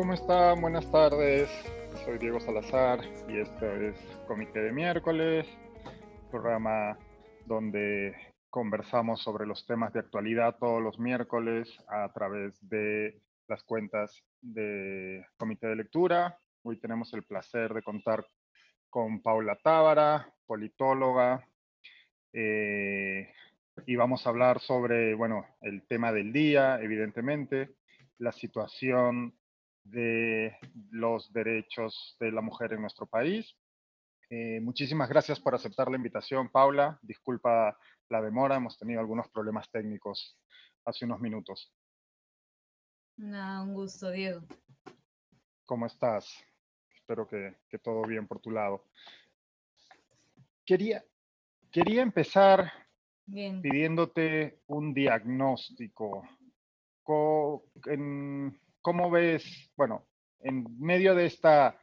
¿cómo están? Buenas tardes. Soy Diego Salazar y esto es Comité de Miércoles, programa donde conversamos sobre los temas de actualidad todos los miércoles a través de las cuentas de Comité de Lectura. Hoy tenemos el placer de contar con Paula Tábara, politóloga, eh, y vamos a hablar sobre, bueno, el tema del día, evidentemente, la situación de los derechos de la mujer en nuestro país. Eh, muchísimas gracias por aceptar la invitación, Paula. Disculpa la demora, hemos tenido algunos problemas técnicos hace unos minutos. No, un gusto, Diego. ¿Cómo estás? Espero que, que todo bien por tu lado. Quería, quería empezar Bien. pidiéndote un diagnóstico. En- ¿Cómo ves, bueno, en medio de, esta,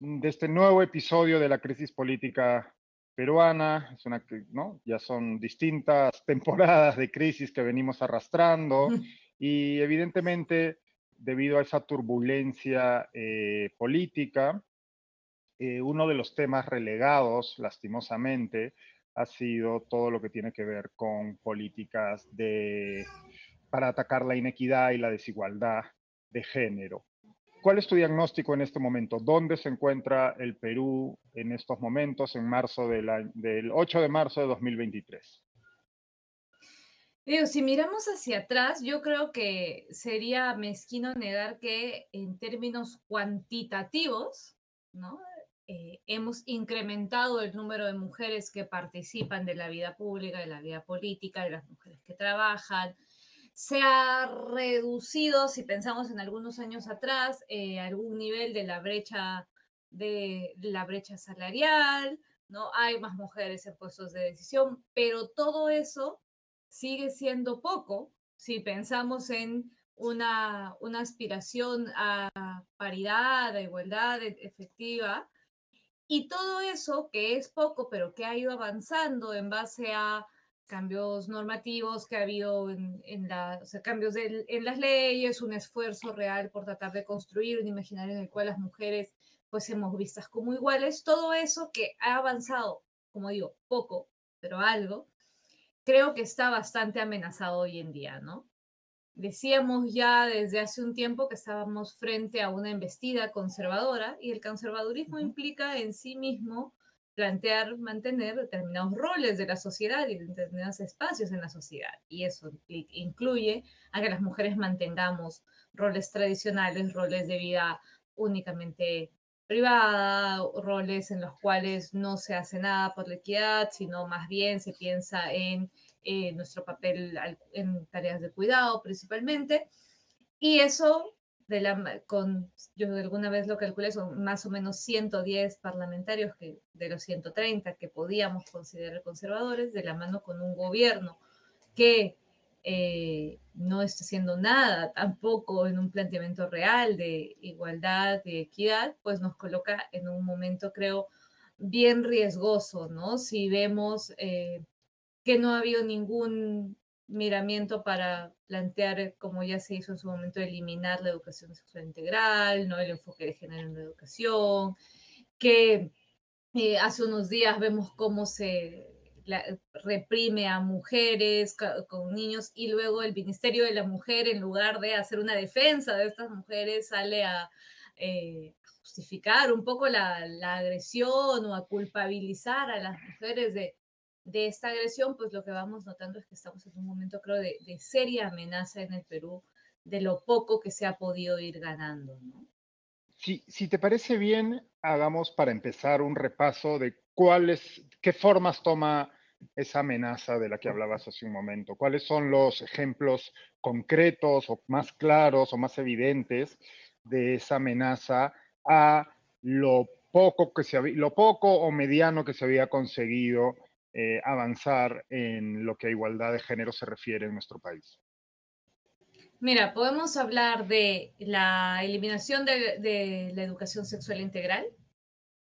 de este nuevo episodio de la crisis política peruana, es una, ¿no? ya son distintas temporadas de crisis que venimos arrastrando y evidentemente debido a esa turbulencia eh, política, eh, uno de los temas relegados, lastimosamente, ha sido todo lo que tiene que ver con políticas de, para atacar la inequidad y la desigualdad de género. ¿Cuál es tu diagnóstico en este momento? ¿Dónde se encuentra el Perú en estos momentos, en marzo del, año- del 8 de marzo de 2023? Digo, si miramos hacia atrás, yo creo que sería mezquino negar que en términos cuantitativos. Eh, hemos incrementado el número de mujeres que participan de la vida pública, de la vida política, de las mujeres que trabajan. Se ha reducido, si pensamos en algunos años atrás, eh, algún nivel de la brecha de la brecha salarial, ¿no? Hay más mujeres en puestos de decisión, pero todo eso sigue siendo poco si pensamos en una, una aspiración a paridad, a igualdad e- efectiva. Y todo eso que es poco, pero que ha ido avanzando en base a cambios normativos que ha habido en, en la, o sea, cambios del- en las leyes, un esfuerzo real por tratar de construir un imaginario en el cual las mujeres fuésemos vistas como iguales, todo eso que ha avanzado, como digo, poco, pero algo, creo que está bastante amenazado hoy en día, ¿no? Decíamos ya desde hace un tiempo que estábamos frente a una embestida conservadora y el conservadurismo Ujú. implica en sí mismo plantear, mantener determinados roles de la sociedad y determinados espacios en la sociedad. Y eso incluye a que las mujeres mantengamos roles tradicionales, roles de vida únicamente privada, roles en los cuales no se hace nada por la equidad, sino más bien se piensa en eh, nuestro papel en tareas de cuidado principalmente. Y eso, de la, con, yo alguna vez lo calculé, son más o menos 110 parlamentarios que, de los 130 que podíamos considerar conservadores, de la mano con un gobierno que eh, no está haciendo nada tampoco en un planteamiento real de igualdad, de equidad, pues nos coloca en un momento, creo, bien riesgoso, ¿no? Si vemos eh, que no ha habido ningún miramiento para plantear, como ya se hizo en su momento, eliminar la educación sexual integral, ¿no? El enfoque de género en la educación, que eh, hace unos días vemos cómo se reprime a mujeres con niños y luego el Ministerio de la Mujer, en lugar de hacer una defensa de estas mujeres, sale a eh, justificar un poco la agresión o a culpabilizar a las mujeres de, de esta agresión, pues lo que vamos notando es que estamos en un momento, creo, de, seria amenaza en el Perú de lo poco que se ha podido ir ganando, ¿no? Si, si te parece bien, hagamos para empezar un repaso de cuáles, qué formas toma esa amenaza de la que hablabas hace un momento. ¿Cuáles son los ejemplos concretos o más claros o más evidentes de esa amenaza a lo poco que se había, lo poco o mediano que se había conseguido eh, avanzar en lo que a igualdad de género se refiere en nuestro país? Mira, podemos hablar de la eliminación de, de la educación sexual integral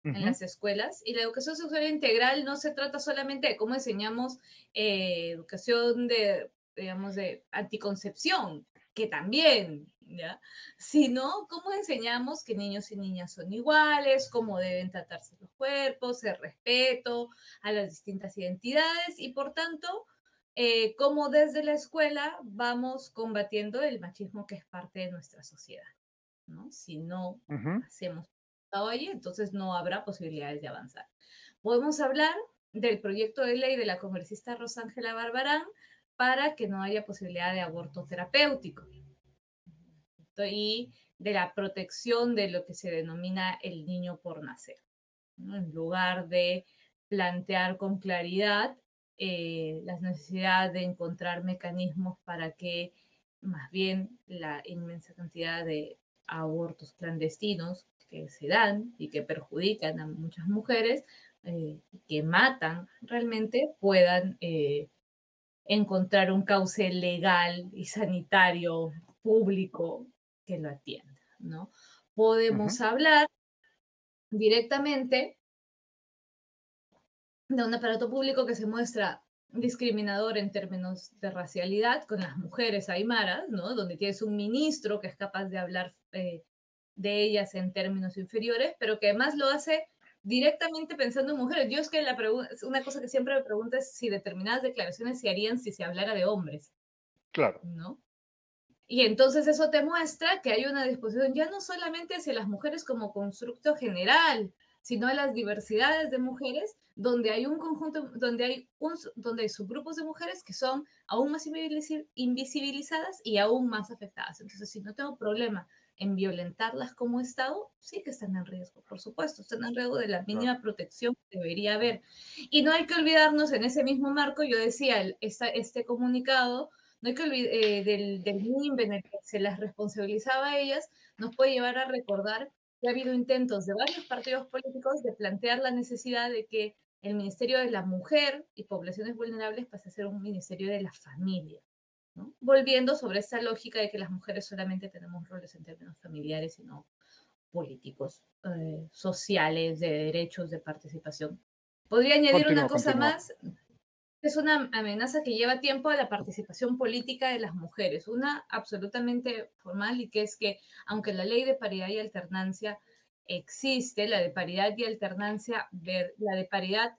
en las escuelas. Y la educación sexual integral no se trata solamente de cómo enseñamos eh, educación de, digamos, de anticoncepción, que también, ¿ya? Sino cómo enseñamos que niños y niñas son iguales, cómo deben tratarse los cuerpos, el respeto a las distintas identidades y por tanto, eh, cómo desde la escuela vamos combatiendo el machismo que es parte de nuestra sociedad, ¿no? Si no hacemos todo allí, entonces no habrá posibilidades de avanzar. Podemos hablar del proyecto de ley de la congresista Rosángela Barbarán para que no haya posibilidad de aborto terapéutico y de la protección de lo que se denomina el niño por nacer. En lugar de plantear con claridad eh, la necesidad de encontrar mecanismos para que más bien la inmensa cantidad de abortos clandestinos que se dan y que perjudican a muchas mujeres, eh, que matan realmente, puedan eh, encontrar un cauce legal y sanitario público que lo atienda, ¿no? Podemos hablar directamente de un aparato público que se muestra discriminador en términos de racialidad con las mujeres aymaras, ¿no? Donde tienes un ministro que es capaz de hablar eh, de ellas en términos inferiores, pero que además lo hace directamente pensando en mujeres. Yo es que la una cosa que siempre me pregunto es si determinadas declaraciones se harían si se hablara de hombres. Claro. ¿No? Y entonces eso te muestra que hay una disposición ya no solamente hacia las mujeres como constructo general, sino a las diversidades de mujeres, donde hay un conjunto, donde hay, un, donde hay subgrupos de mujeres que son aún más invisibilizadas y aún más afectadas. Entonces, si no tengo problema en violentarlas como Estado, sí que están en riesgo, por supuesto, están en riesgo de la mínima protección que debería haber. Y no hay que olvidarnos, en ese mismo marco, yo decía, esta, este comunicado, no hay que olvidar eh, del, del en el que se las responsabilizaba a ellas, nos puede llevar a recordar que ha habido intentos de varios partidos políticos de plantear la necesidad de que el Ministerio de la Mujer y Poblaciones Vulnerables pase a ser un Ministerio de la Familia. Volviendo sobre esa lógica de que las mujeres solamente tenemos roles en términos familiares y no políticos, eh, sociales, de derechos, de participación. Podría añadir una cosa más. Es una amenaza que lleva tiempo a la participación política de las mujeres, una absolutamente formal y que es que aunque la ley de paridad y alternancia existe, la de paridad y alternancia, la de paridad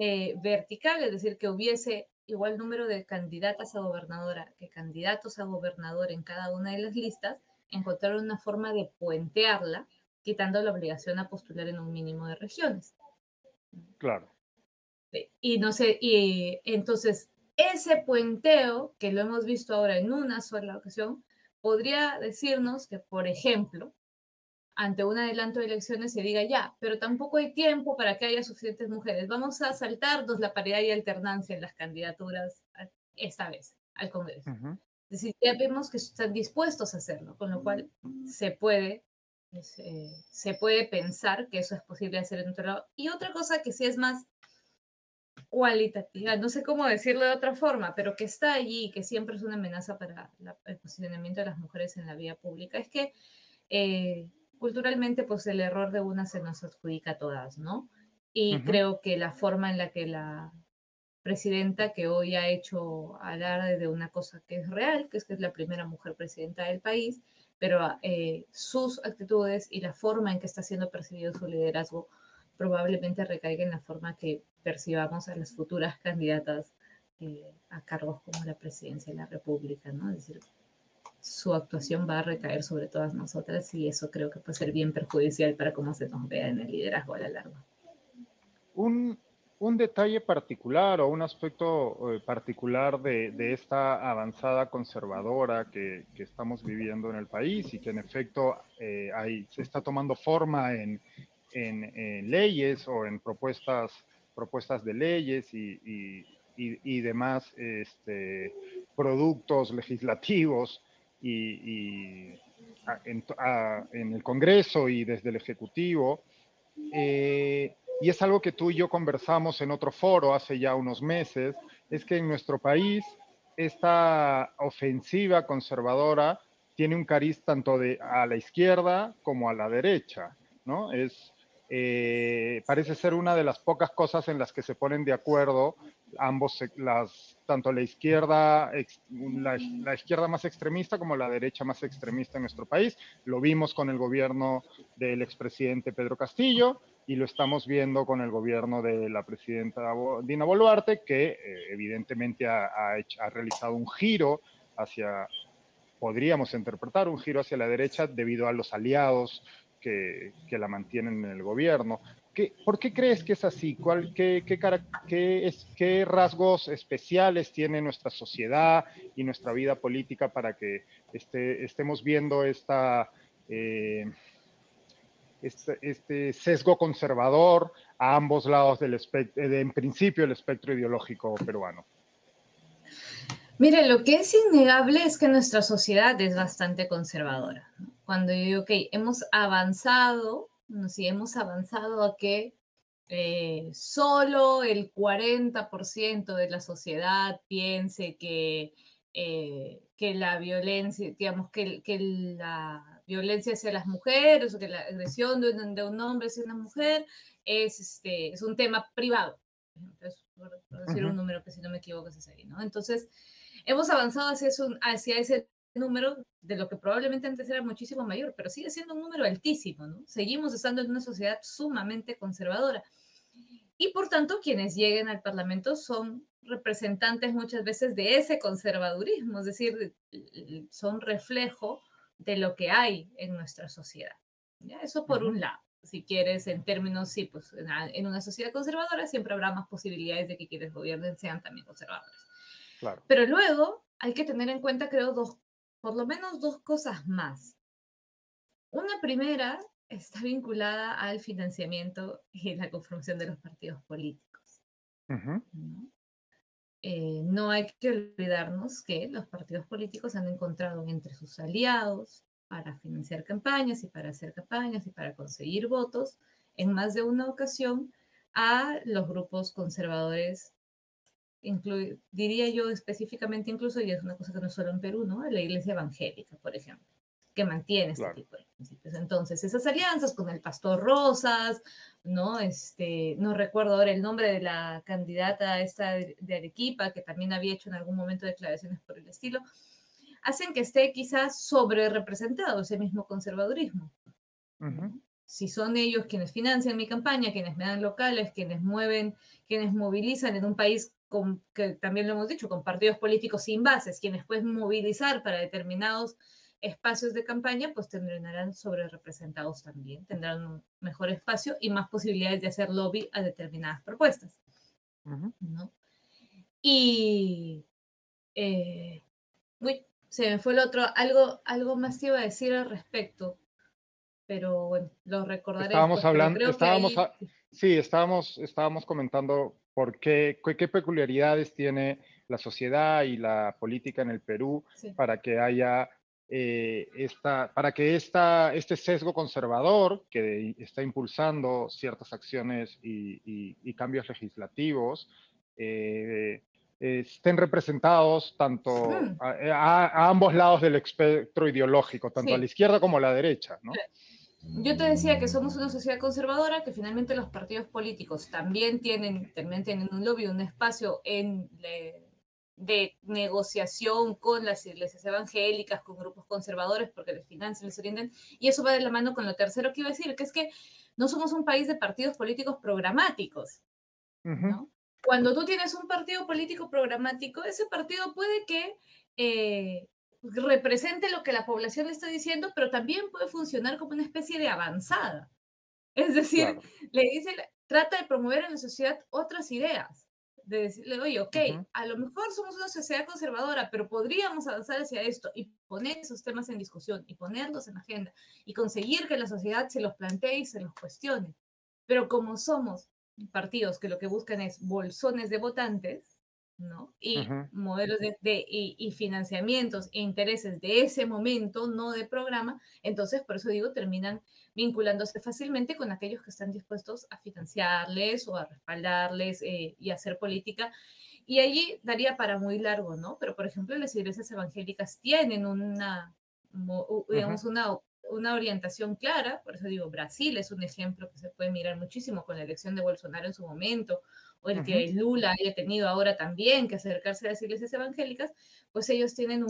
eh, vertical, es decir, que hubiese igual número de candidatas a gobernadora que candidatos a gobernador en cada una de las listas, encontrar una forma de puentearla, quitando la obligación a postular en un mínimo de regiones. Claro. Y no sé, y entonces ese puenteo, que lo hemos visto ahora en una sola ocasión, podría decirnos que, por ejemplo, ante un adelanto de elecciones se diga ya, pero tampoco hay tiempo para que haya suficientes mujeres. Vamos a saltarnos la paridad y alternancia en las candidaturas esta vez al Congreso. Es decir, ya vemos que están dispuestos a hacerlo, con lo cual se puede, eh, se puede pensar que eso es posible hacer en otro lado. Y otra cosa que sí es más cualitativa, no sé cómo decirlo de otra forma, pero que está allí, que siempre es una amenaza para el posicionamiento de las mujeres en la vía pública, es que eh, culturalmente pues el error de una se nos adjudica a todas, ¿no? Y creo que la forma en la que la presidenta que hoy ha hecho alarde de una cosa que es real, que es que es la primera mujer presidenta del país, pero eh, sus actitudes y la forma en que está siendo percibido su liderazgo probablemente recaiga en la forma que percibamos a las futuras candidatas eh, a cargos como la presidencia de la República, ¿no? Es decir, su actuación va a recaer sobre todas nosotras y eso creo que puede ser bien perjudicial para cómo se nos vea en el liderazgo a la larga. Un, un detalle particular o un aspecto eh, particular de, de, esta avanzada conservadora que, que, estamos viviendo en el país y que en efecto eh, hay, se está tomando forma en, en, leyes o en propuestas, propuestas de leyes y, y, y demás este, productos legislativos y, en, el Congreso y desde el Ejecutivo. Eh, y es algo que tú y yo conversamos en otro foro hace ya unos meses, es que en nuestro país esta ofensiva conservadora tiene un cariz tanto de, a la izquierda como a la derecha, ¿no? Es, eh, parece ser una de las pocas cosas en las que se ponen de acuerdo ambos, las, tanto la izquierda, la, izquierda más extremista como la derecha más extremista en nuestro país. Lo vimos con el gobierno del expresidente Pedro Castillo y lo estamos viendo con el gobierno de la presidenta Dina Boluarte, que eh, evidentemente ha, ha, realizado un giro hacia, podríamos interpretar, un giro hacia la derecha debido a los aliados que, que la mantienen en el gobierno. ¿Qué, ¿Por qué crees que es así? ¿Cuál, qué, qué, qué, es, ¿Qué rasgos especiales tiene nuestra sociedad y nuestra vida política para que este, estemos viendo. Eh, este, este, sesgo conservador a ambos lados del espectro, de, en principio el espectro ideológico peruano. Mire, lo que es innegable es que nuestra sociedad es bastante conservadora. Cuando yo digo, ok, hemos avanzado, no, sí, hemos avanzado a que eh, solo el 40% de la sociedad piense que, eh, que la violencia, digamos, que, que la violencia hacia las mujeres o que la agresión de un, de un hombre hacia una mujer es, este, es un tema privado. por, decir un número que si no me equivoco es ahí, ¿no? Entonces, hemos avanzado hacia, hacia ese número de lo que probablemente antes era muchísimo mayor, pero sigue siendo un número altísimo, ¿no? Seguimos estando en una sociedad sumamente conservadora. Y por tanto, quienes lleguen al Parlamento son representantes muchas veces de ese conservadurismo, es decir, son reflejo de lo que hay en nuestra sociedad. ¿ya? Eso por un lado. Si quieres, en términos, sí, pues en, una sociedad conservadora siempre habrá más posibilidades de que quienes gobiernen sean también conservadores. Claro. Pero luego hay que tener en cuenta, creo, dos, por lo menos dos cosas más. Una primera está vinculada al financiamiento y la conformación de los partidos políticos. ¿no? Eh, no hay que olvidarnos que los partidos políticos han encontrado entre sus aliados para financiar campañas y para hacer campañas y para conseguir votos en más de una ocasión a los grupos conservadores, diría yo específicamente incluso, y es una cosa que no es solo en Perú, ¿no? La iglesia evangélica, por ejemplo que mantiene este tipo de principios. Entonces, esas alianzas con el pastor Rosas, ¿no? Este, no recuerdo ahora el nombre de la candidata esta de, Arequipa, que también había hecho en algún momento declaraciones por el estilo, hacen que esté quizás sobre representado ese mismo conservadurismo. Si son ellos quienes financian mi campaña, quienes me dan locales, quienes mueven, quienes movilizan en un país con, que también lo hemos dicho, con partidos políticos sin bases, quienes pueden movilizar para determinados espacios de campaña, pues tendrán sobre representados también, tendrán un mejor espacio y más posibilidades de hacer lobby a determinadas propuestas. ¿no? Y eh, uy, se me fue el otro, algo, algo más te iba a decir al respecto, pero bueno, lo recordaré. Estábamos hablando, estábamos, sí, estábamos, estábamos comentando por qué, qué peculiaridades tiene la sociedad y la política en el Perú para que haya eh, esta, para que esta, este sesgo conservador que está impulsando ciertas acciones y, cambios legislativos eh, estén representados tanto a, ambos lados del espectro ideológico, tanto a la izquierda como a la derecha. ¿no? Yo te decía que somos una sociedad conservadora, que finalmente los partidos políticos también tienen, también tienen un lobby, un espacio en de negociación con las iglesias evangélicas, con grupos conservadores, porque les financian, les orientan, y eso va de la mano con lo tercero que iba a decir, que es que no somos un país de partidos políticos programáticos. Cuando tú tienes un partido político programático, ese partido puede que eh, represente lo que la población le está diciendo, pero también puede funcionar como una especie de avanzada. Es decir, le dice, trata de promover en la sociedad otras ideas de decirle, oye, ok, a lo mejor somos una sociedad conservadora, pero podríamos avanzar hacia esto y poner esos temas en discusión y ponerlos en agenda y conseguir que la sociedad se los plantee y se los cuestione. Pero como somos partidos que lo que buscan es bolsones de votantes, ¿no? Y modelos de, y, financiamientos e intereses de ese momento, no de programa, entonces por eso digo, terminan vinculándose fácilmente con aquellos que están dispuestos a financiarles o a respaldarles eh, y hacer política. Y allí daría para muy largo, ¿no? Pero por ejemplo, las iglesias evangélicas tienen una, digamos, una una orientación clara, por eso digo, Brasil es un ejemplo que se puede mirar muchísimo con la elección de Bolsonaro en su momento, o el que Lula haya tenido ahora también que acercarse a las iglesias evangélicas, pues ellos tienen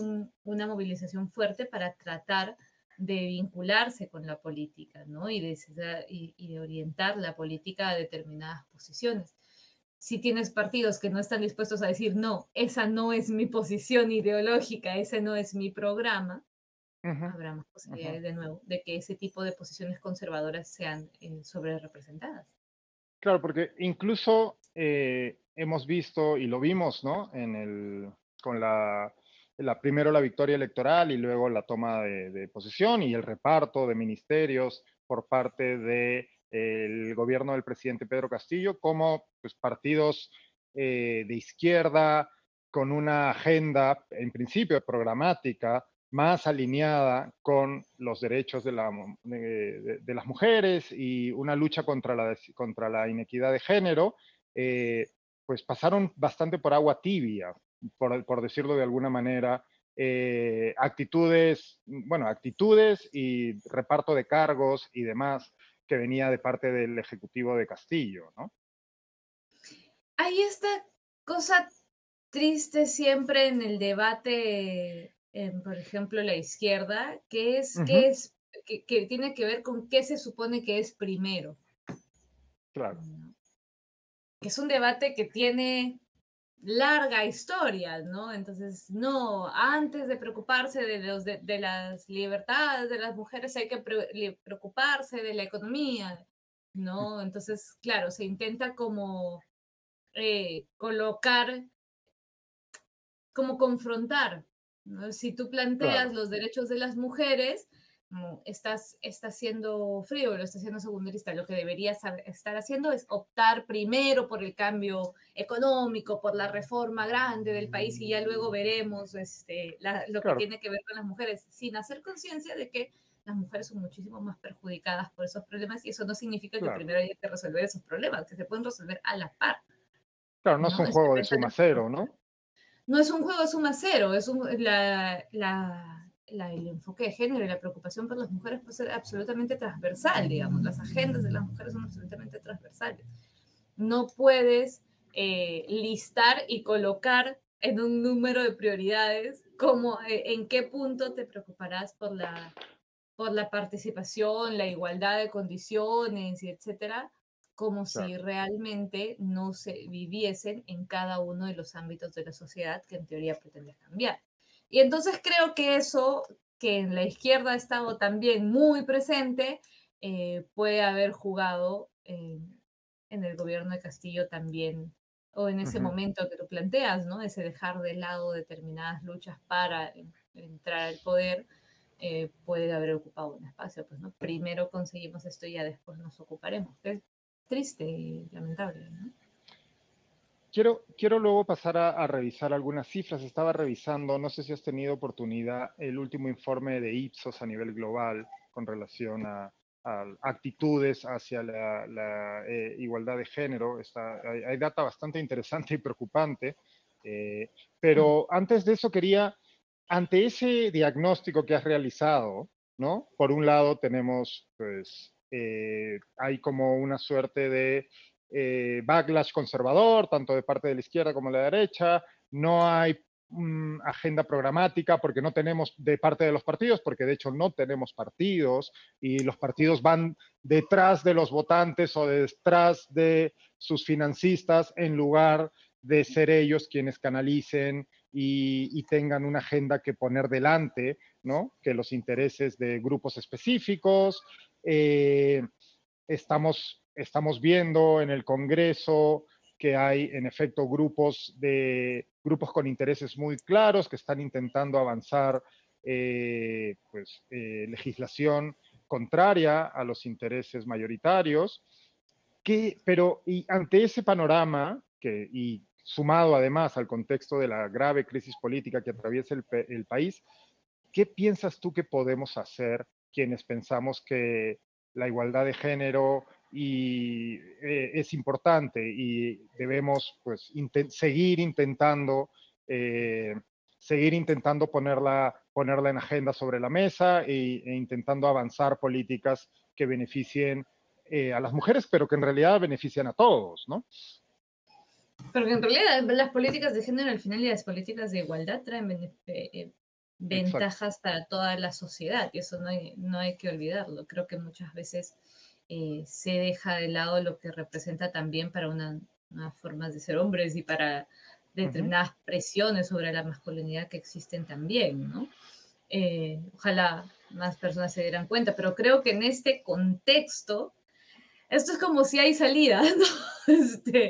una movilización fuerte para tratar de vincularse con la política, ¿no? Y de, y de orientar la política a determinadas posiciones si tienes partidos que no están dispuestos a decir, no, esa no es mi posición ideológica, ese no es mi programa, habrá más posibilidades de nuevo de que ese tipo de posiciones conservadoras sean eh, sobre representadas. Claro, porque incluso eh, hemos visto y lo vimos, ¿no? En el, con la, la, primero la victoria electoral y luego la toma de, de posesión y el reparto de ministerios por parte de el gobierno del presidente Pedro Castillo, como pues, partidos eh, de izquierda con una agenda, en principio programática, más alineada con los derechos de, las mujeres y una lucha contra la, contra la inequidad de género, eh, pues pasaron bastante por agua tibia, por, decirlo de alguna manera, eh, actitudes, bueno, actitudes y reparto de cargos y demás que venía de parte del Ejecutivo de Castillo, ¿no? Hay esta cosa triste siempre en el debate, por ejemplo, la izquierda, que es, que, es que, tiene que ver con qué se supone que es primero. Claro. Que es un debate que tiene larga historia, ¿no? Entonces, no, antes de preocuparse de, los, de, las libertades de las mujeres hay que preocuparse de la economía, ¿no? Entonces, claro, se intenta como eh, colocar, como confrontar, ¿no? Si tú planteas los derechos de las mujeres, estás, está siendo frío, lo está haciendo secundarista. Lo que deberías estar haciendo es optar primero por el cambio económico, por la reforma grande del país y ya luego veremos este, lo que tiene que ver con las mujeres, sin hacer conciencia de que las mujeres son muchísimo más perjudicadas por esos problemas y eso no significa que primero haya que resolver esos problemas, que se pueden resolver a la par. Claro, no, es un juego de suma cero, ¿no? No es un juego de suma cero, es un, la, la el enfoque de género y la preocupación por las mujeres puede ser absolutamente transversal, digamos, las agendas de las mujeres son absolutamente transversales. No puedes eh, listar y colocar en un número de prioridades como eh, en qué punto te preocuparás por la, por la participación, la igualdad de condiciones y etcétera, como si realmente no se viviesen en cada uno de los ámbitos de la sociedad que en teoría pretende cambiar. Y entonces creo que eso, que en la izquierda ha estado también muy presente, eh, puede haber jugado en, el gobierno de Castillo también, o en ese momento que tú planteas, ¿no? Ese dejar de lado determinadas luchas para entrar al poder, eh, puede haber ocupado un espacio. Pues, ¿no? Primero conseguimos esto y ya después nos ocuparemos. Es triste y lamentable, ¿no? Quiero, quiero luego pasar a, revisar algunas cifras. Estaba revisando, no sé si has tenido oportunidad, el último informe de Ipsos a nivel global con relación a, actitudes hacia la, eh, igualdad de género. Está, hay, data bastante interesante y preocupante. Eh, pero antes de eso quería, ante ese diagnóstico que has realizado, ¿no? Por un lado tenemos, pues, eh, hay como una suerte de eh, backlash conservador, tanto de parte de la izquierda como de la derecha, no hay mm, agenda programática porque no tenemos de parte de los partidos, porque de hecho no tenemos partidos y los partidos van detrás de los votantes o detrás de sus financistas en lugar de ser ellos quienes canalicen y, tengan una agenda que poner delante, ¿no? Que los intereses de grupos específicos. Eh, estamos estamos viendo en el Congreso que hay en efecto grupos, de, grupos con intereses muy claros que están intentando avanzar eh, pues, eh, legislación contraria a los intereses mayoritarios. Que, pero y ante ese panorama, que, y sumado además al contexto de la grave crisis política que atraviesa el, el país, ¿qué piensas tú que podemos hacer quienes pensamos que la igualdad de género, y eh, es importante y debemos pues seguir intentando eh, seguir intentando ponerla ponerla en agenda sobre la mesa e, e intentando avanzar políticas que beneficien eh, a las mujeres, pero que en realidad benefician a todos, ¿no? Pero que en realidad las políticas de género al final y las políticas de igualdad traen eh, eh, ventajas para toda la sociedad y eso no hay, no hay que olvidarlo. Creo que muchas veces se deja de lado lo que representa también para una, unas formas de ser hombres y para determinadas presiones sobre la masculinidad que existen también, ¿no? ojalá más personas se dieran cuenta, pero creo que en este contexto esto es como si hay salida, ¿no? Este,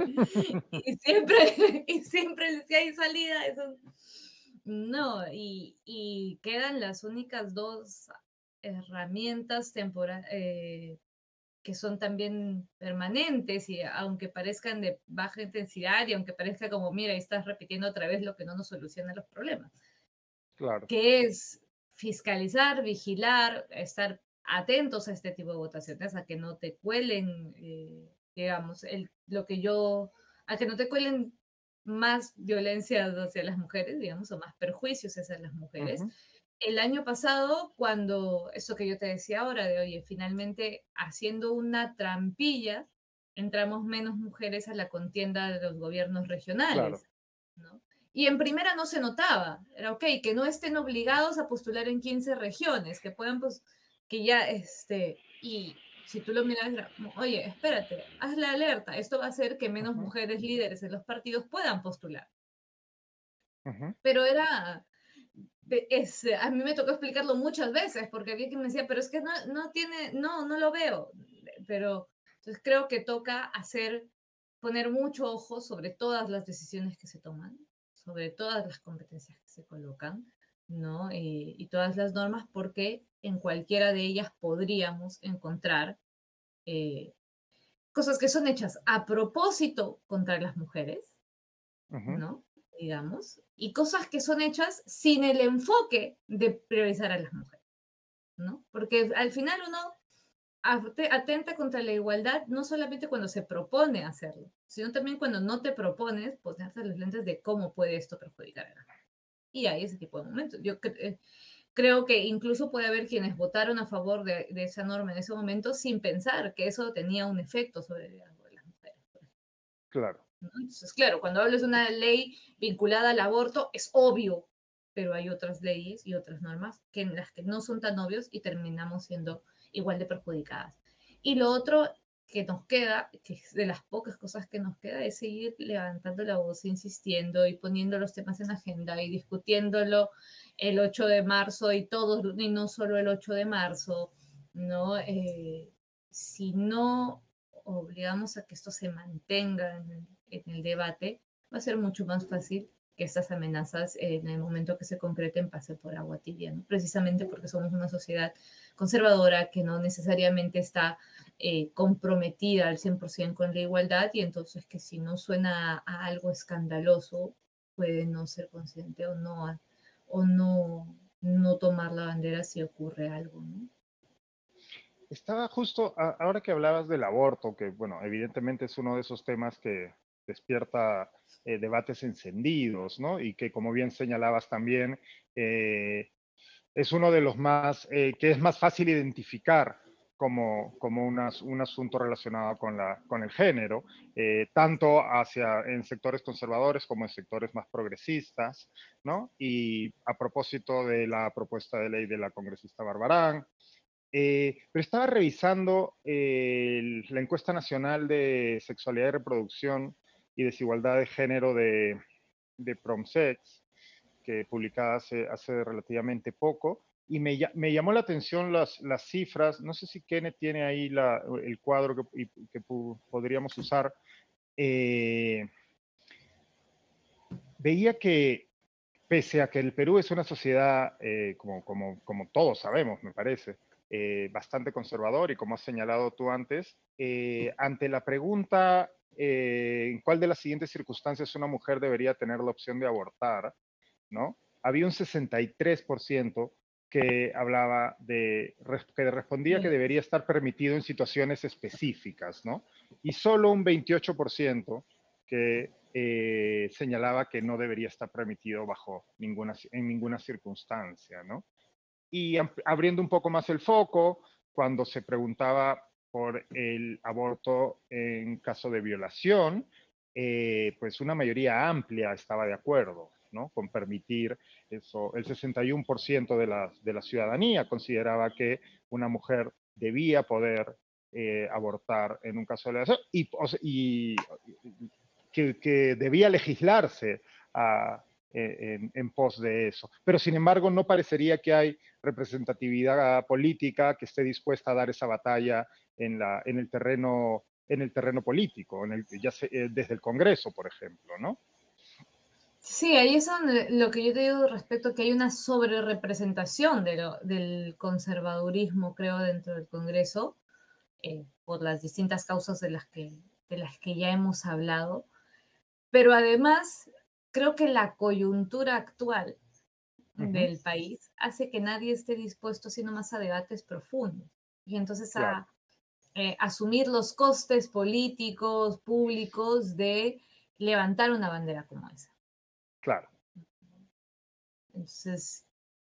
y, siempre, y siempre si hay salida, eso, no, y, y quedan las únicas dos herramientas temporales eh, que son también permanentes y aunque parezcan de baja intensidad y aunque parezca como, mira, estás repitiendo otra vez lo que no nos soluciona los problemas. Claro. Que es fiscalizar, vigilar, estar atentos a este tipo de votaciones, a que no te cuelen, eh, digamos, el, lo que yo, a que no te cuelen más violencia hacia las mujeres, digamos, o más perjuicios hacia las mujeres. El año pasado, cuando, eso que yo te decía ahora, de oye, finalmente haciendo una trampilla, entramos menos mujeres a la contienda de los gobiernos regionales. ¿no? Y en primera no se notaba, era ok, que no estén obligados a postular en 15 regiones, que puedan pues, que ya, este, y si tú lo miras, oye, espérate, haz la alerta, esto va a hacer que menos mujeres líderes en los partidos puedan postular. Pero era, es, a mí me tocó explicarlo muchas veces, porque había quien me decía, pero es que no, no tiene, no, no lo veo. Pero entonces creo que toca hacer, poner mucho ojo sobre todas las decisiones que se toman, sobre todas las competencias que se colocan, ¿no? Y, y todas las normas, porque en cualquiera de ellas podríamos encontrar eh, cosas que son hechas a propósito contra las mujeres, ¿no? Digamos, y cosas que son hechas sin el enfoque de priorizar a las mujeres, ¿no? Porque al final uno atenta contra la igualdad no solamente cuando se propone hacerlo, sino también cuando no te propones ponerte los lentes de cómo puede esto perjudicar a la mujer. Y hay ese tipo de momentos. Yo eh, creo que incluso puede haber quienes votaron a favor de, esa norma en ese momento sin pensar que eso tenía un efecto sobre el de las mujeres. Claro. Entonces, claro, cuando hablas de una ley vinculada al aborto, es obvio, pero hay otras leyes y otras normas que en las que no son tan obvios y terminamos siendo igual de perjudicadas. Y lo otro que nos queda, que es de las pocas cosas que nos queda, es seguir levantando la voz, insistiendo y poniendo los temas en agenda y discutiéndolo el 8 de marzo y todos, y no solo el 8 de marzo, ¿no? Eh, si no obligamos a que esto se mantenga en el, debate, va a ser mucho más fácil que estas amenazas en el momento que se concreten pase por agua tibia, precisamente porque somos una sociedad conservadora que no necesariamente está eh, comprometida al 100% con la igualdad y entonces que si no suena a, algo escandaloso puede no ser consciente o no o no, no tomar la bandera si ocurre algo. Estaba justo, ahora que hablabas del aborto, que bueno, evidentemente es uno de esos temas que despierta eh, debates encendidos, ¿no? Y que como bien señalabas también, eh, es uno de los más, eh, que es más fácil identificar como, como un asunto relacionado con, la, con el género, tanto hacia, en sectores conservadores como en sectores más progresistas, ¿no? Y a propósito de la propuesta de ley de la congresista Barbarán, pero estaba revisando la encuesta nacional de sexualidad y reproducción y desigualdad de género de, de Promsex, que publicada hace, hace relativamente poco, y me, me, llamó la atención las, las, cifras. No sé si Kenneth tiene ahí la, el cuadro que, que podríamos usar. Eh, veía que pese a que el Perú es una sociedad, eh, como, como, como, todos sabemos, me parece, eh, bastante conservador y como has señalado tú antes, ante la pregunta en cuál de las siguientes circunstancias una mujer debería tener la opción de abortar, ¿no? Había un 63% que hablaba de, que respondía que debería estar permitido en situaciones específicas, ¿no? Y solo un 28% que eh, señalaba que no debería estar permitido bajo ninguna, en ninguna circunstancia, ¿no? Y abriendo un poco más el foco, cuando se preguntaba por el aborto en caso de violación, eh, pues una mayoría amplia estaba de acuerdo, ¿no? Con permitir eso. El 61% de la, de la ciudadanía consideraba que una mujer debía poder eh, abortar en un caso de violación y, que, debía legislarse e, en, pos de eso. Pero sin embargo, no parecería que hay representatividad política que esté dispuesta a dar esa batalla en, la, en el terreno en el terreno político, en el, ya eh, desde el Congreso, por ejemplo, ¿no? Sí, ahí es lo que yo te digo respecto a que hay una sobrerepresentación de del conservadurismo, creo, dentro del Congreso, eh, por las distintas causas de las, que, de las que ya hemos hablado. Pero además, creo que la coyuntura actual del país hace que nadie esté dispuesto sino más a debates profundos y entonces a eh, asumir los costes políticos, públicos de levantar una bandera como esa. Claro. Entonces,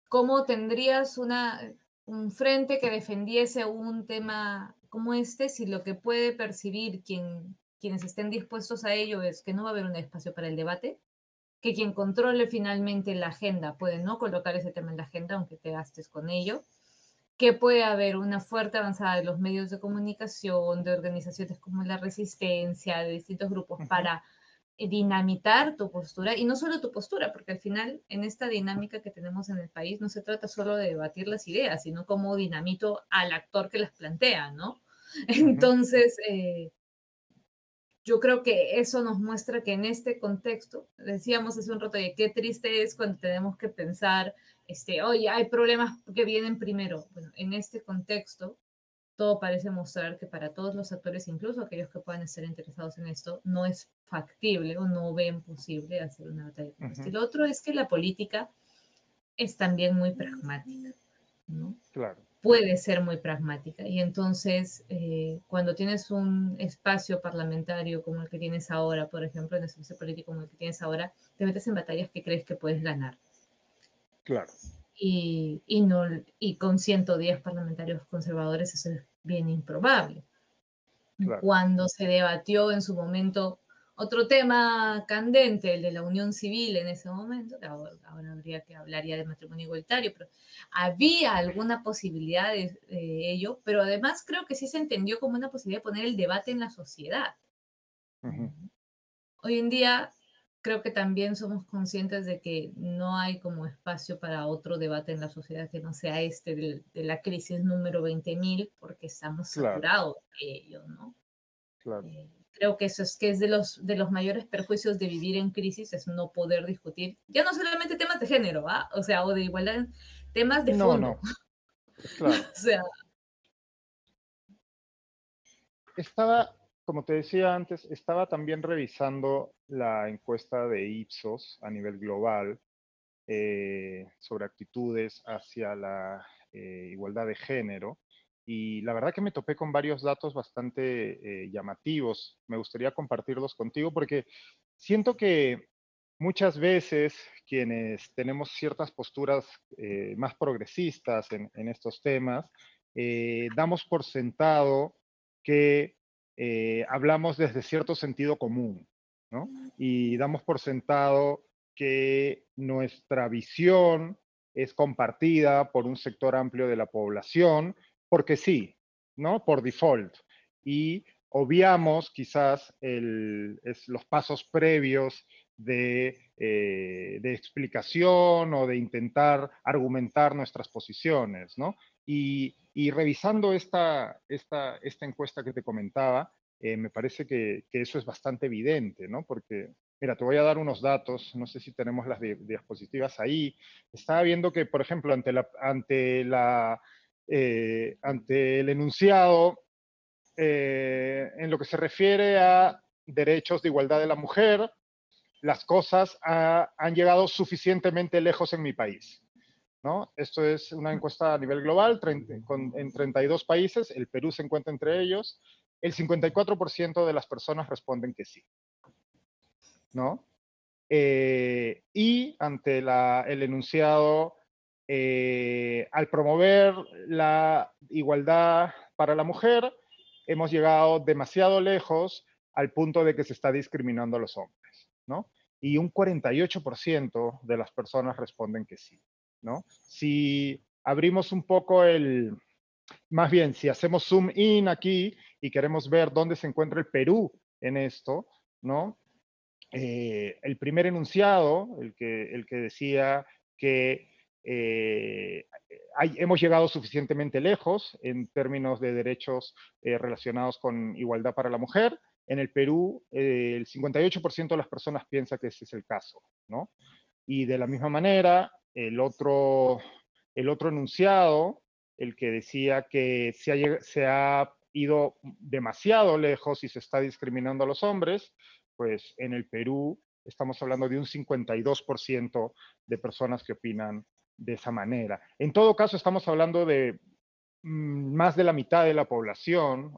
¿cómo tendrías una, un frente que defendiese un tema como este si lo que puede percibir quien quienes estén dispuestos a ello es que no va a haber un espacio para el debate, que quien controle finalmente la agenda puede no colocar ese tema en la agenda, aunque te gastes con ello, que puede haber una fuerte avanzada de los medios de comunicación, de organizaciones como la Resistencia, de distintos grupos, para eh, dinamitar tu postura, y no solo tu postura, porque al final en esta dinámica que tenemos en el país no se trata solo de debatir las ideas, sino como dinamito al actor que las plantea, ¿no? Entonces, eh, yo creo que eso nos muestra que en este contexto, decíamos hace un rato, de qué triste es cuando tenemos que pensar, este, oye, hay problemas que vienen primero. Bueno, en este contexto, todo parece mostrar que para todos los actores, incluso aquellos que puedan estar interesados en esto, no es factible o no ven posible hacer una batalla como uh Y lo otro es que la política es también muy pragmática, ¿no? Claro puede ser muy pragmática. Y entonces, eh, cuando tienes un espacio parlamentario como el que tienes ahora, por ejemplo, en el espacio político como el que tienes ahora, te metes en batallas que crees que puedes ganar. Claro. Y, y, no, y con 110 parlamentarios conservadores eso es bien improbable. Cuando se debatió en su momento otro tema candente, el de la unión civil en ese momento, que ahora, habría que hablar ya de matrimonio igualitario, pero había alguna posibilidad de, ello, pero además creo que sí se entendió como una posibilidad de poner el debate en la sociedad. Hoy en día creo que también somos conscientes de que no hay como espacio para otro debate en la sociedad que no sea este de, la crisis número 20.000, porque estamos saturados de ello, ¿no? Claro. Eh, creo que eso es que es de los, de los mayores perjuicios de vivir en crisis, es no poder discutir, ya no solamente temas de género, ¿ah? o sea, o de igualdad, temas de fondo. No, Claro. o sea. Estaba, como te decía antes, estaba también revisando la encuesta de Ipsos a nivel global eh, sobre actitudes hacia la eh, igualdad de género y la verdad que me topé con varios datos bastante eh, llamativos. Me gustaría compartirlos contigo porque siento que muchas veces quienes tenemos ciertas posturas eh, más progresistas en, estos temas, eh, damos por sentado que hablamos desde cierto sentido común, ¿no? Y damos por sentado que nuestra visión es compartida por un sector amplio de la población porque sí, ¿no? Por default. Y obviamos quizás los pasos previos de, eh, de, explicación o de intentar argumentar nuestras posiciones, ¿no? Y, revisando esta, esta, esta, encuesta que te comentaba, eh, me parece que, eso es bastante evidente, ¿no? Porque, mira, te voy a dar unos datos, no sé si tenemos las diapositivas ahí. Estaba viendo que, por ejemplo, ante la, ante la eh, ante el enunciado eh, en lo que se refiere a derechos de igualdad de la mujer, las cosas han llegado suficientemente lejos en mi país. ¿no? Esto es una encuesta a nivel global en 32 países, el Perú se encuentra entre ellos. El 54% de las personas responden que sí. ¿no? Eh, y ante el enunciado, eh, al promover la igualdad para la mujer, hemos llegado demasiado lejos al punto de que se está discriminando a los hombres, ¿no? Y un 48% de las personas responden que sí, ¿no? Si abrimos un poco el, más bien, si hacemos zoom in aquí y queremos ver dónde se encuentra el Perú en esto, ¿no? Eh, el primer enunciado, el que, el que decía que eh, hemos llegado suficientemente lejos en términos de derechos eh, relacionados con igualdad para la mujer. En el Perú, el 58% de las personas piensa que ese es el caso, ¿no? Y de la misma manera, el otro, el otro enunciado, el que decía que se ha, se ha ido demasiado lejos y se está discriminando a los hombres, pues en el Perú estamos hablando de un 52% de personas que opinan de esa manera. En todo caso, estamos hablando de mm, más de la mitad de la población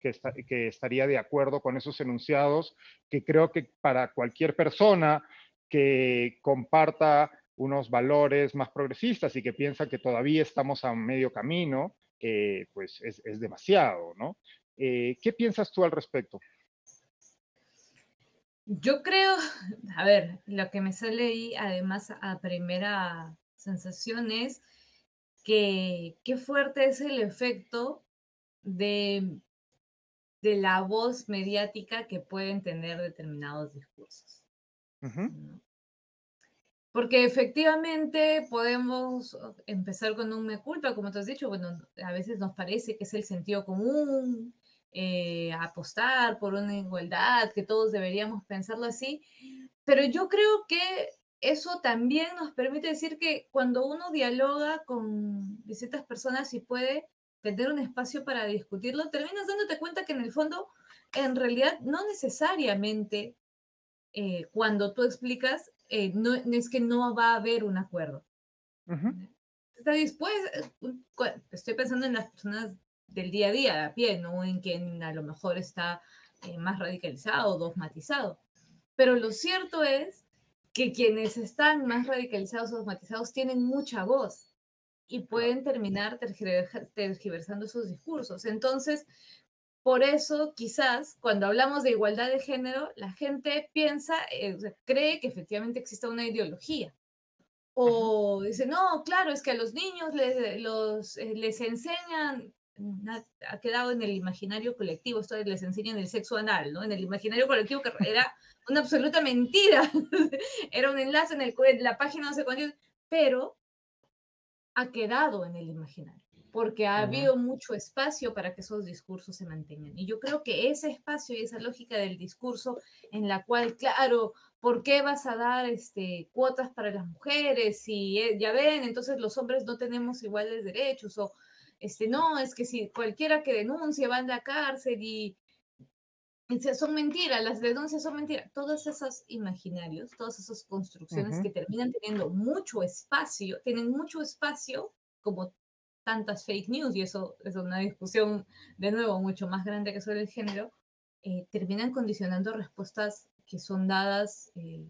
que, que estaría de acuerdo con esos enunciados, que creo que para cualquier persona que comparta unos valores más progresistas y que piensa que todavía estamos a medio camino, eh, pues es, demasiado, ¿no? Eh, ¿Qué piensas tú al respecto? Yo creo, a ver, lo que me sale ahí, además a primera sensación es que qué fuerte es el efecto de, de la voz mediática que pueden tener determinados discursos. Porque efectivamente podemos empezar con un me culpa, como te has dicho, bueno, a veces nos parece que es el sentido común, eh, apostar por una igualdad, que todos deberíamos pensarlo así, pero yo creo que eso también nos permite decir que cuando uno dialoga con distintas personas y puede tener un espacio para discutirlo, terminas dándote cuenta que en el fondo, en realidad, no necesariamente eh, cuando tú explicas eh, no, es que no va a haber un acuerdo. Está dispuesto, estoy pensando en las personas del día a día, a pie, no en quien a lo mejor está eh, más radicalizado o dogmatizado. Pero lo cierto es que quienes están más radicalizados o dogmatizados tienen mucha voz y pueden terminar tergiversando sus discursos. Entonces, por eso, quizás, cuando hablamos de igualdad de género, la gente piensa, eh, cree que efectivamente existe una ideología. O dice, no, claro, es que a los niños les, los, eh, les enseñan, ha quedado en el imaginario colectivo, esto les enseñan el sexo anal, ¿no? En el imaginario colectivo que era una absoluta mentira. era un enlace en, el, en la página no sé cuándo, pero ha quedado en el imaginario porque ha habido mucho espacio para que esos discursos se mantengan. Y yo creo que ese espacio y esa lógica del discurso en la cual, claro, ¿por qué vas a dar este, cuotas para las mujeres? Si eh, ya ven, entonces los hombres no tenemos iguales derechos, o este, no, es que si cualquiera que denuncie va a la cárcel y, son mentiras, las denuncias son mentiras. Todos esos imaginarios, todas esas construcciones que terminan teniendo mucho espacio, tienen mucho espacio como tantas fake news, y eso es una discusión de nuevo mucho más grande que sobre el género, eh, terminan condicionando respuestas que son dadas, eh,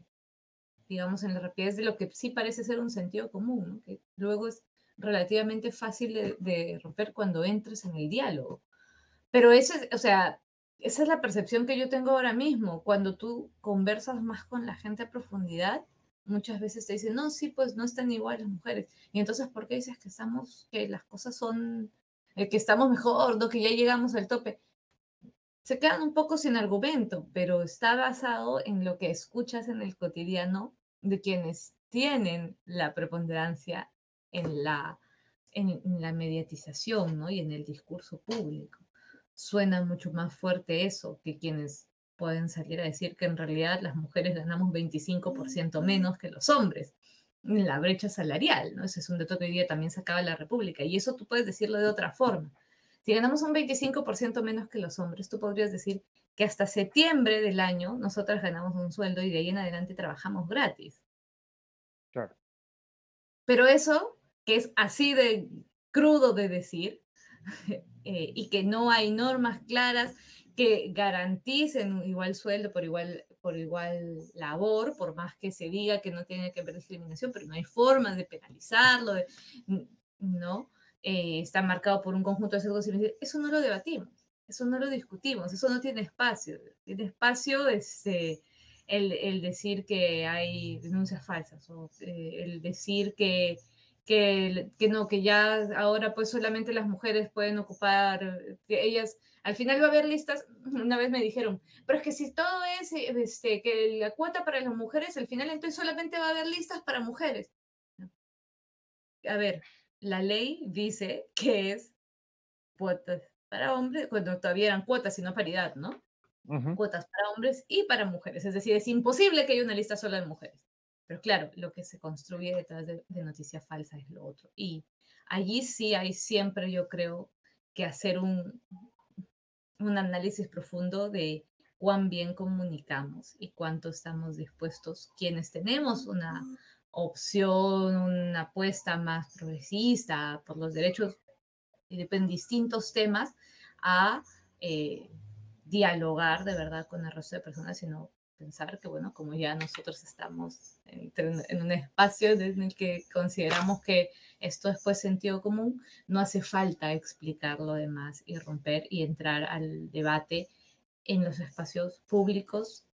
digamos, en la rapidez de lo que sí parece ser un sentido común, que luego es relativamente fácil de, romper cuando entres en el diálogo. Pero ese, o sea, esa es la percepción que yo tengo ahora mismo. Cuando tú conversas más con la gente a profundidad, muchas veces te dicen, no, sí, pues no están igual las mujeres. Y entonces, ¿por qué dices que estamos, que las cosas son, eh, que estamos mejor, no, que ya llegamos al tope? Se quedan un poco sin argumento, pero está basado en lo que escuchas en el cotidiano de quienes tienen la preponderancia en la, en, en la mediatización ¿no? y en el discurso público. Suena mucho más fuerte eso que quienes pueden salir a decir que en realidad las mujeres ganamos 25% menos que los hombres en la brecha salarial, ¿no? Ese es un dato que hoy día también sacaba la República y eso tú puedes decirlo de otra forma. Si ganamos un 25% menos que los hombres, tú podrías decir que hasta septiembre del año nosotras ganamos un sueldo y de ahí en adelante trabajamos gratis. Claro. Pero eso, que es así de crudo de decir, eh, y que no hay normas claras, que garanticen igual sueldo por igual, por igual labor, por más que se diga que no tiene que haber discriminación, pero no hay forma de penalizarlo, ¿no? Eh, está marcado por un conjunto de sesgos eso no lo debatimos, eso no lo discutimos, eso no tiene espacio. Tiene espacio este, el, el decir que hay denuncias falsas o eh, el decir que, que, que, no, que ya ahora pues solamente las mujeres pueden ocupar, que ellas, al final va a haber listas, una vez me dijeron, pero es que si todo es este, que la cuota para las mujeres, al final entonces solamente va a haber listas para mujeres. A ver, la ley dice que es cuotas para hombres, cuando todavía eran cuotas y no paridad, ¿no? Cuotas para hombres y para mujeres. Es decir, es imposible que haya una lista sola de mujeres. Pero claro, lo que se construye detrás de, de noticia falsa es lo otro. Y allí sí hay siempre, yo creo, que hacer un, un análisis profundo de cuán bien comunicamos y cuánto estamos dispuestos, quienes tenemos una opción, una apuesta más progresista por los derechos en distintos temas, a eh, dialogar de verdad con el resto de personas, sino pensar que, bueno, como ya nosotros estamos en, en, un espacio en el que consideramos que esto es pues sentido común, no hace falta explicar lo demás y romper y entrar al debate en los espacios públicos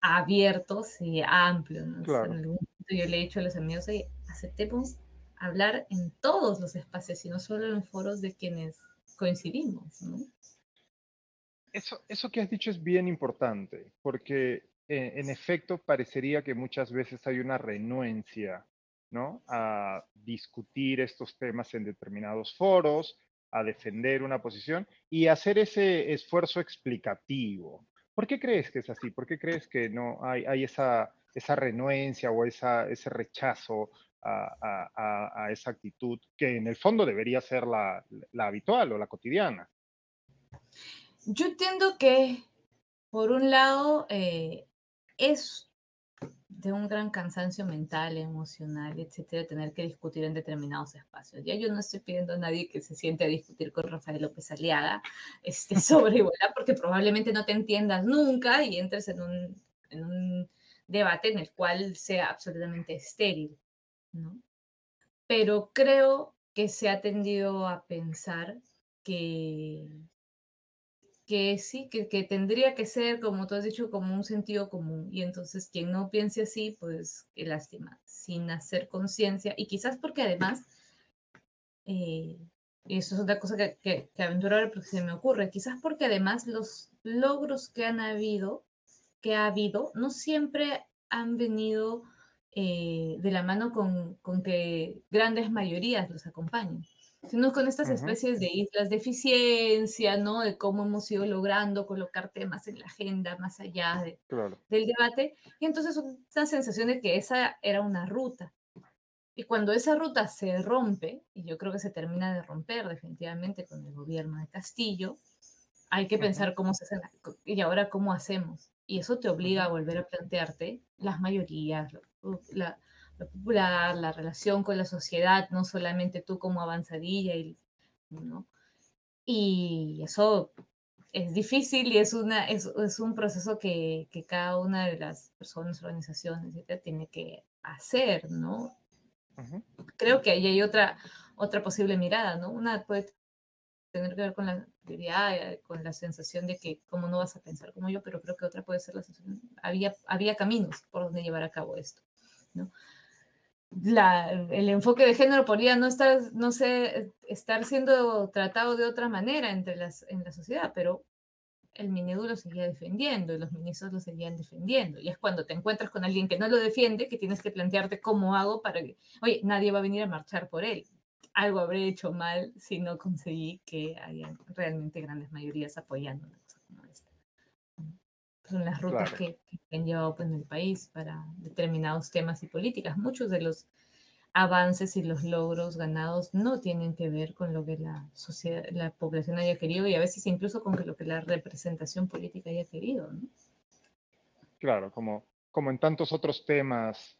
abiertos y amplios. En algún yo le he dicho a los amigos, oye, aceptemos hablar en todos los espacios y no solo en foros de quienes coincidimos. ¿no? Eso, eso que has dicho es bien importante, porque eh, en efecto parecería que muchas veces hay una renuencia ¿no? a discutir estos temas en determinados foros, a defender una posición y hacer ese esfuerzo explicativo. ¿Por qué crees que es así? ¿Por qué crees que no hay, hay esa, esa renuencia o esa, ese rechazo a, a, a, esa actitud que en el fondo debería ser la, la habitual o la cotidiana? Yo entiendo que, por un lado, eh, es de un gran cansancio mental, emocional, etcétera, tener que discutir en determinados espacios. Ya yo no estoy pidiendo a nadie que se siente a discutir con Rafael López Aliaga este, sobre igualdad, porque probablemente no te entiendas nunca y entres en un, en un debate en el cual sea absolutamente estéril, ¿no? Pero creo que se ha tendido a pensar que que sí, que, que, tendría que ser, como tú has dicho, como un sentido común. Y entonces quien no piense así, pues qué lástima, sin hacer conciencia. Y quizás porque además, eh, y eso es otra cosa que, que, que aventurar porque se me ocurre, quizás porque además los logros que han habido, que ha habido, no siempre han venido eh, de la mano con, con que grandes mayorías los acompañen sino con estas especies de islas de eficiencia, ¿no? De cómo hemos ido logrando colocar temas en la agenda más allá de, del debate. Y entonces una sensación de que esa era una ruta. Y cuando esa ruta se rompe, y yo creo que se termina de romper definitivamente con el gobierno de Castillo, hay que pensar cómo se hace, y ahora cómo hacemos. Y eso te obliga a volver a plantearte las mayorías, la, popular, la relación con la sociedad, no solamente tú como avanzadilla, y, ¿no? y eso es difícil y es, una, es, es un proceso que, que, cada una de las personas, organizaciones, etc., tiene que hacer, ¿no? Uh -huh. Creo que ahí hay otra, otra posible mirada, ¿no? Una puede tener que ver con la teoría, con la sensación de que cómo no vas a pensar como yo, pero creo que otra puede ser la sensación, había, había caminos por donde llevar a cabo esto, ¿no? La, el enfoque de género podría no estar, no sé, estar siendo tratado de otra manera entre las, en la sociedad, pero el Minedu lo seguía defendiendo y los ministros lo seguían defendiendo. Y es cuando te encuentras con alguien que no lo defiende que tienes que plantearte cómo hago para que, oye, nadie va a venir a marchar por él. Algo habré hecho mal si no conseguí que haya realmente grandes mayorías apoyando una cosa como esta son las rutas claro. que, que, han llevado pues, en el país para determinados temas y políticas. Muchos de los avances y los logros ganados no tienen que ver con lo que la sociedad, la población haya querido y a veces incluso con lo que la representación política haya querido. ¿no? Claro, como, como en tantos otros temas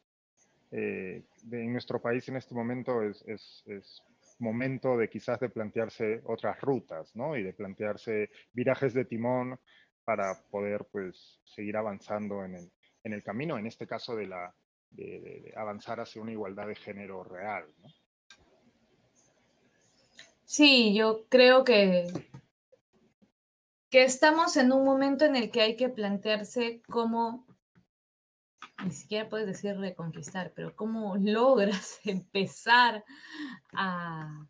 eh, de, en nuestro país en este momento es, es, es momento de quizás de plantearse otras rutas, ¿no? Y de plantearse virajes de timón para poder, pues, seguir avanzando en el, en el camino, en este caso de, la, de, avanzar hacia una igualdad de género real. Sí, yo creo que, que estamos en un momento en el que hay que plantearse cómo ni siquiera puedes decir reconquistar, pero cómo logras empezar a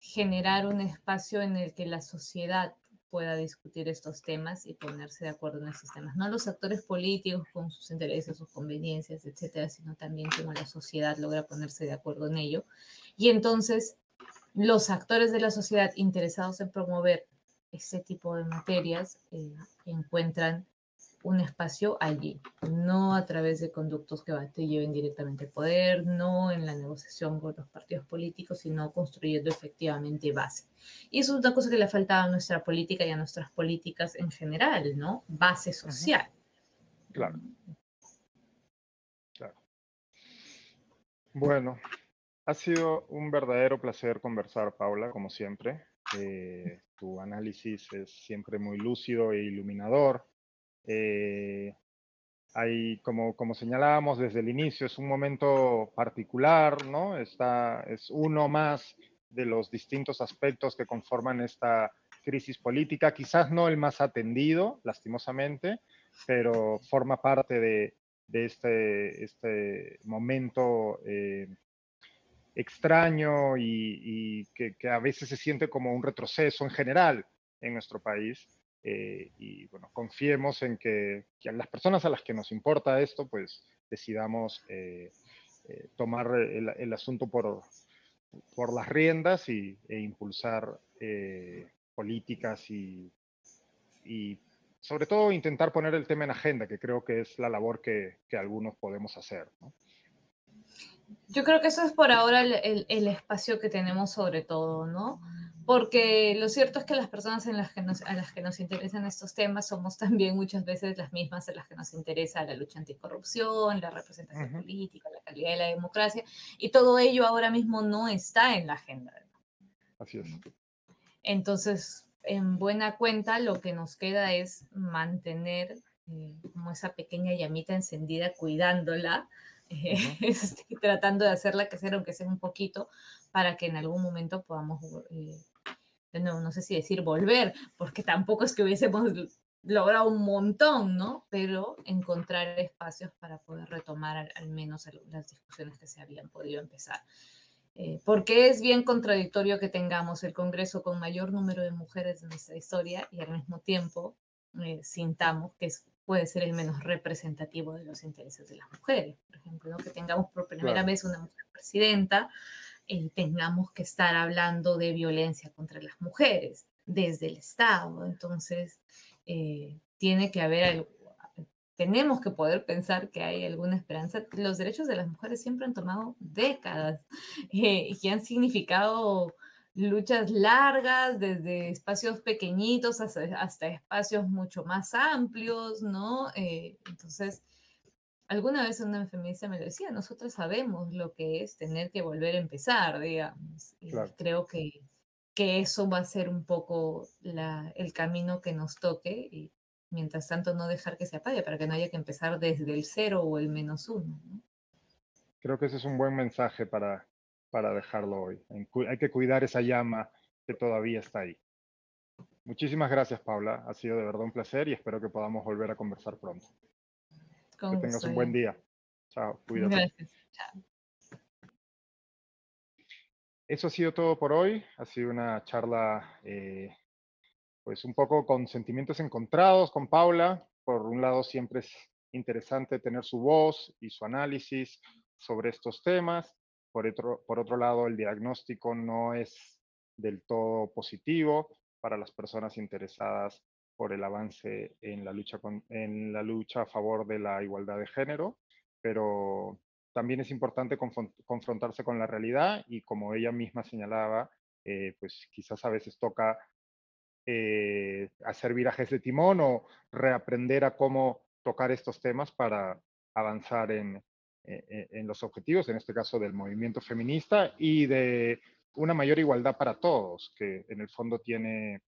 generar un espacio en el que la sociedad pueda discutir estos temas y ponerse de acuerdo en estos temas. No los actores políticos con sus intereses, sus conveniencias, etcétera, sino también cómo la sociedad logra ponerse de acuerdo en ello. Y entonces los actores de la sociedad interesados en promover ese tipo de materias eh, encuentran un espacio allí, no a través de conductos que te lleven directamente al poder, no en la negociación con los partidos políticos, sino construyendo efectivamente base. Y eso es una cosa que le faltaba a nuestra política y a nuestras políticas en general, ¿no? Base social. Claro. Claro. Bueno, ha sido un verdadero placer conversar, Paula, como siempre. Eh, tu análisis es siempre muy lúcido e iluminador. Eh, hay, como, como señalábamos desde el inicio, es un momento particular, ¿no? Está, es uno más de los distintos aspectos que conforman esta crisis política, quizás no el más atendido, lastimosamente, pero forma parte de, este, este momento eh, extraño y, que, a veces se siente como un retroceso en general en nuestro país. Eh, y bueno, confiemos en que, que, las personas a las que nos importa esto, pues decidamos eh, eh, tomar el, el, asunto por, por las riendas y, e impulsar eh, políticas y, y, sobre todo intentar poner el tema en agenda, que creo que es la labor que, que algunos podemos hacer. ¿no? Yo creo que eso es por ahora el, el, el espacio que tenemos sobre todo, ¿no? Porque lo cierto es que las personas en las que nos, a las que nos interesan estos temas somos también muchas veces las mismas en las que nos interesa la lucha anticorrupción, la representación uh -huh. política, la calidad de la democracia, y todo ello ahora mismo no está en la agenda. Así es. Entonces, en buena cuenta, lo que nos queda es mantener eh, como esa pequeña llamita encendida, cuidándola, eh, uh -huh. tratando de hacerla crecer, aunque sea un poquito, para que en algún momento podamos eh, nuevo, no sé si decir volver, porque tampoco es que hubiésemos logrado un montón, ¿no? Pero encontrar espacios para poder retomar al, al menos las discusiones que se habían podido empezar. Eh, porque es bien contradictorio que tengamos el Congreso con mayor número de mujeres en nuestra historia y al mismo tiempo eh, sintamos que es, puede ser el menos representativo de los intereses de las mujeres. Por ejemplo, ¿no? que tengamos por primera claro. vez una mujer presidenta, eh, tengamos que estar hablando de violencia contra las mujeres desde el Estado. Entonces, eh, tiene que haber algo, tenemos que poder pensar que hay alguna esperanza. Los derechos de las mujeres siempre han tomado décadas eh, y han significado luchas largas, desde espacios pequeñitos hasta, hasta espacios mucho más amplios, ¿no? Eh, entonces, alguna vez una feminista me lo decía, nosotros sabemos lo que es tener que volver a empezar, digamos. Claro. creo que, que, eso va a ser un poco la, el camino que nos toque y mientras tanto no dejar que se apague para que no haya que empezar desde el cero o el menos uno. ¿no? Creo que ese es un buen mensaje para, para dejarlo hoy. Hay que cuidar esa llama que todavía está ahí. Muchísimas gracias, Paula. Ha sido de verdad un placer y espero que podamos volver a conversar pronto. Con que tengas un buen día. Chao, cuídate. Gracias. Chao. Eso ha sido todo por hoy. Ha sido una charla, eh, pues un poco con sentimientos encontrados con Paula. Por un lado, siempre es interesante tener su voz y su análisis sobre estos temas. Por otro, por otro lado, el diagnóstico no es del todo positivo para las personas interesadas por el avance en la lucha, con, en la lucha a favor de la igualdad de género, pero también es importante confrontarse con la realidad y como ella misma señalaba, eh, pues quizás a veces toca eh, hacer virajes de timón o reaprender a cómo tocar estos temas para avanzar en, en, en, los objetivos, en este caso del movimiento feminista y de una mayor igualdad para todos, que en el fondo tiene,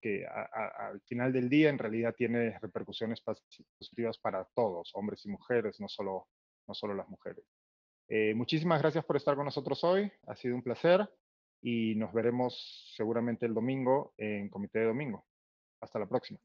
que al final del día en realidad tiene repercusiones positivas para todos, hombres y mujeres, no solo, no solo las mujeres. Eh, muchísimas gracias por estar con nosotros hoy, ha sido un placer y nos veremos seguramente el domingo en Comité de Domingo. Hasta la próxima.